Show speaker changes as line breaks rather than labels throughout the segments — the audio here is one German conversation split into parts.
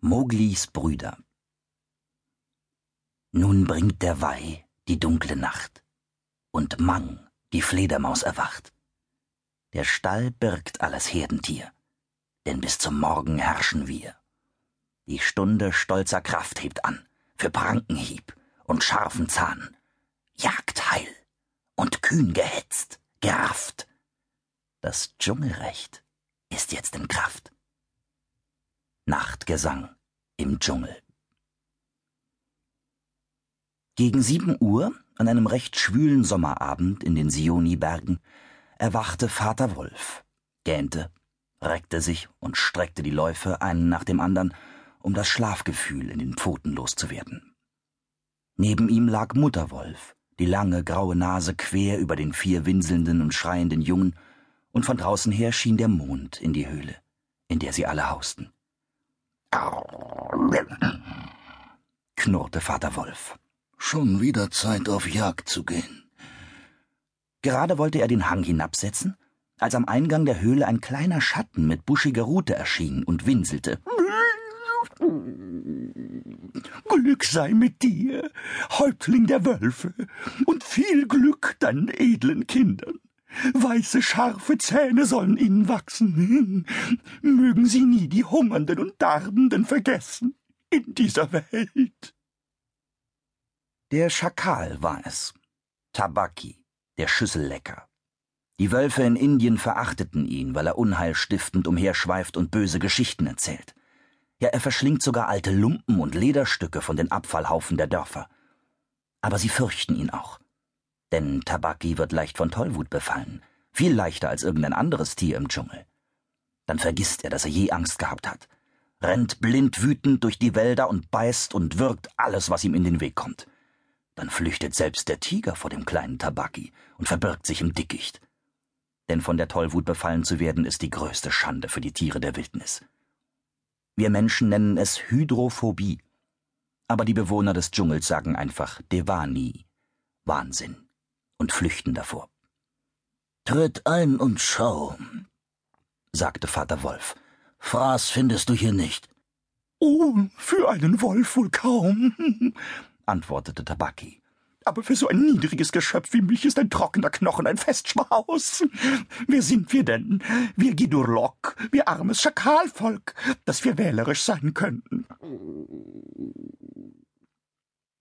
Moglis Brüder Nun bringt der Weih die dunkle Nacht und Mang die Fledermaus erwacht. Der Stall birgt alles Herdentier, denn bis zum Morgen herrschen wir. Die Stunde stolzer Kraft hebt an, für Prankenhieb und scharfen Zahn. Jagd heil und kühn gehetzt, gerafft. Das Dschungelrecht ist jetzt in Kraft. Nachtgesang im Dschungel. Gegen sieben Uhr, an einem recht schwülen Sommerabend in den Sioni-Bergen, erwachte Vater Wolf, gähnte, reckte sich und streckte die Läufe einen nach dem andern, um das Schlafgefühl in den Pfoten loszuwerden. Neben ihm lag Mutterwolf, die lange graue Nase quer über den vier winselnden und schreienden Jungen, und von draußen her schien der Mond in die Höhle, in der sie alle hausten knurrte Vater Wolf.
Schon wieder Zeit, auf Jagd zu gehen.
Gerade wollte er den Hang hinabsetzen, als am Eingang der Höhle ein kleiner Schatten mit buschiger Rute erschien und winselte.
Glück sei mit dir, Häuptling der Wölfe, und viel Glück deinen edlen Kindern. Weiße, scharfe Zähne sollen ihnen wachsen. Mögen sie nie die Hungernden und Darbenden vergessen in dieser Welt.
Der Schakal war es. Tabaki, der Schüssellecker. Die Wölfe in Indien verachteten ihn, weil er unheilstiftend umherschweift und böse Geschichten erzählt. Ja, er verschlingt sogar alte Lumpen und Lederstücke von den Abfallhaufen der Dörfer. Aber sie fürchten ihn auch. Denn Tabaki wird leicht von Tollwut befallen, viel leichter als irgendein anderes Tier im Dschungel. Dann vergisst er, dass er je Angst gehabt hat, rennt blind wütend durch die Wälder und beißt und wirkt alles, was ihm in den Weg kommt. Dann flüchtet selbst der Tiger vor dem kleinen Tabaki und verbirgt sich im Dickicht. Denn von der Tollwut befallen zu werden, ist die größte Schande für die Tiere der Wildnis. Wir Menschen nennen es Hydrophobie, aber die Bewohner des Dschungels sagen einfach Devani, Wahnsinn und flüchten davor.
Tritt ein und schau, sagte Vater Wolf. Fraß findest du hier nicht.
Oh, für einen Wolf wohl kaum, antwortete Tabaki. Aber für so ein niedriges Geschöpf wie mich ist ein trockener Knochen ein Festschmaus. Wer sind wir denn? Wir Gidurlok, wir armes Schakalvolk, dass wir wählerisch sein könnten.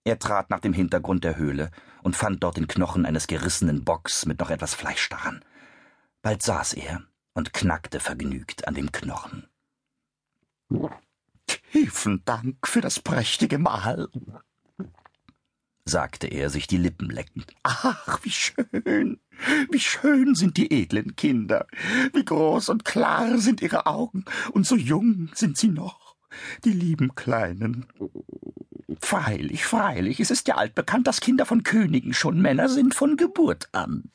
Er trat nach dem Hintergrund der Höhle und fand dort den Knochen eines gerissenen Bocks mit noch etwas Fleisch daran. Bald saß er und knackte vergnügt an dem Knochen.
Tiefen Dank für das prächtige Mahl, sagte er, sich die Lippen leckend. Ach, wie schön, wie schön sind die edlen Kinder, wie groß und klar sind ihre Augen, und so jung sind sie noch, die lieben Kleinen. Freilich, freilich, es ist ja altbekannt, dass Kinder von Königen schon Männer sind von Geburt an.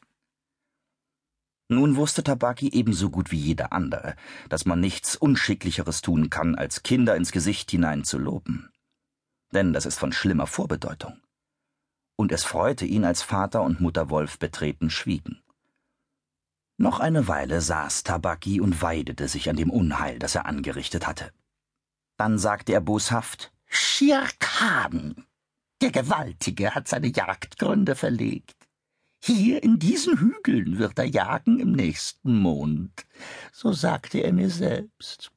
Nun wusste Tabaki ebenso gut wie jeder andere, dass man nichts Unschicklicheres tun kann, als Kinder ins Gesicht hinein zu loben. Denn das ist von schlimmer Vorbedeutung. Und es freute ihn, als Vater und Mutter Wolf betreten schwiegen. Noch eine Weile saß Tabaki und weidete sich an dem Unheil, das er angerichtet hatte. Dann sagte er boshaft
Khan, der Gewaltige, hat seine Jagdgründe verlegt. Hier in diesen Hügeln wird er jagen im nächsten Mond, so sagte er mir selbst.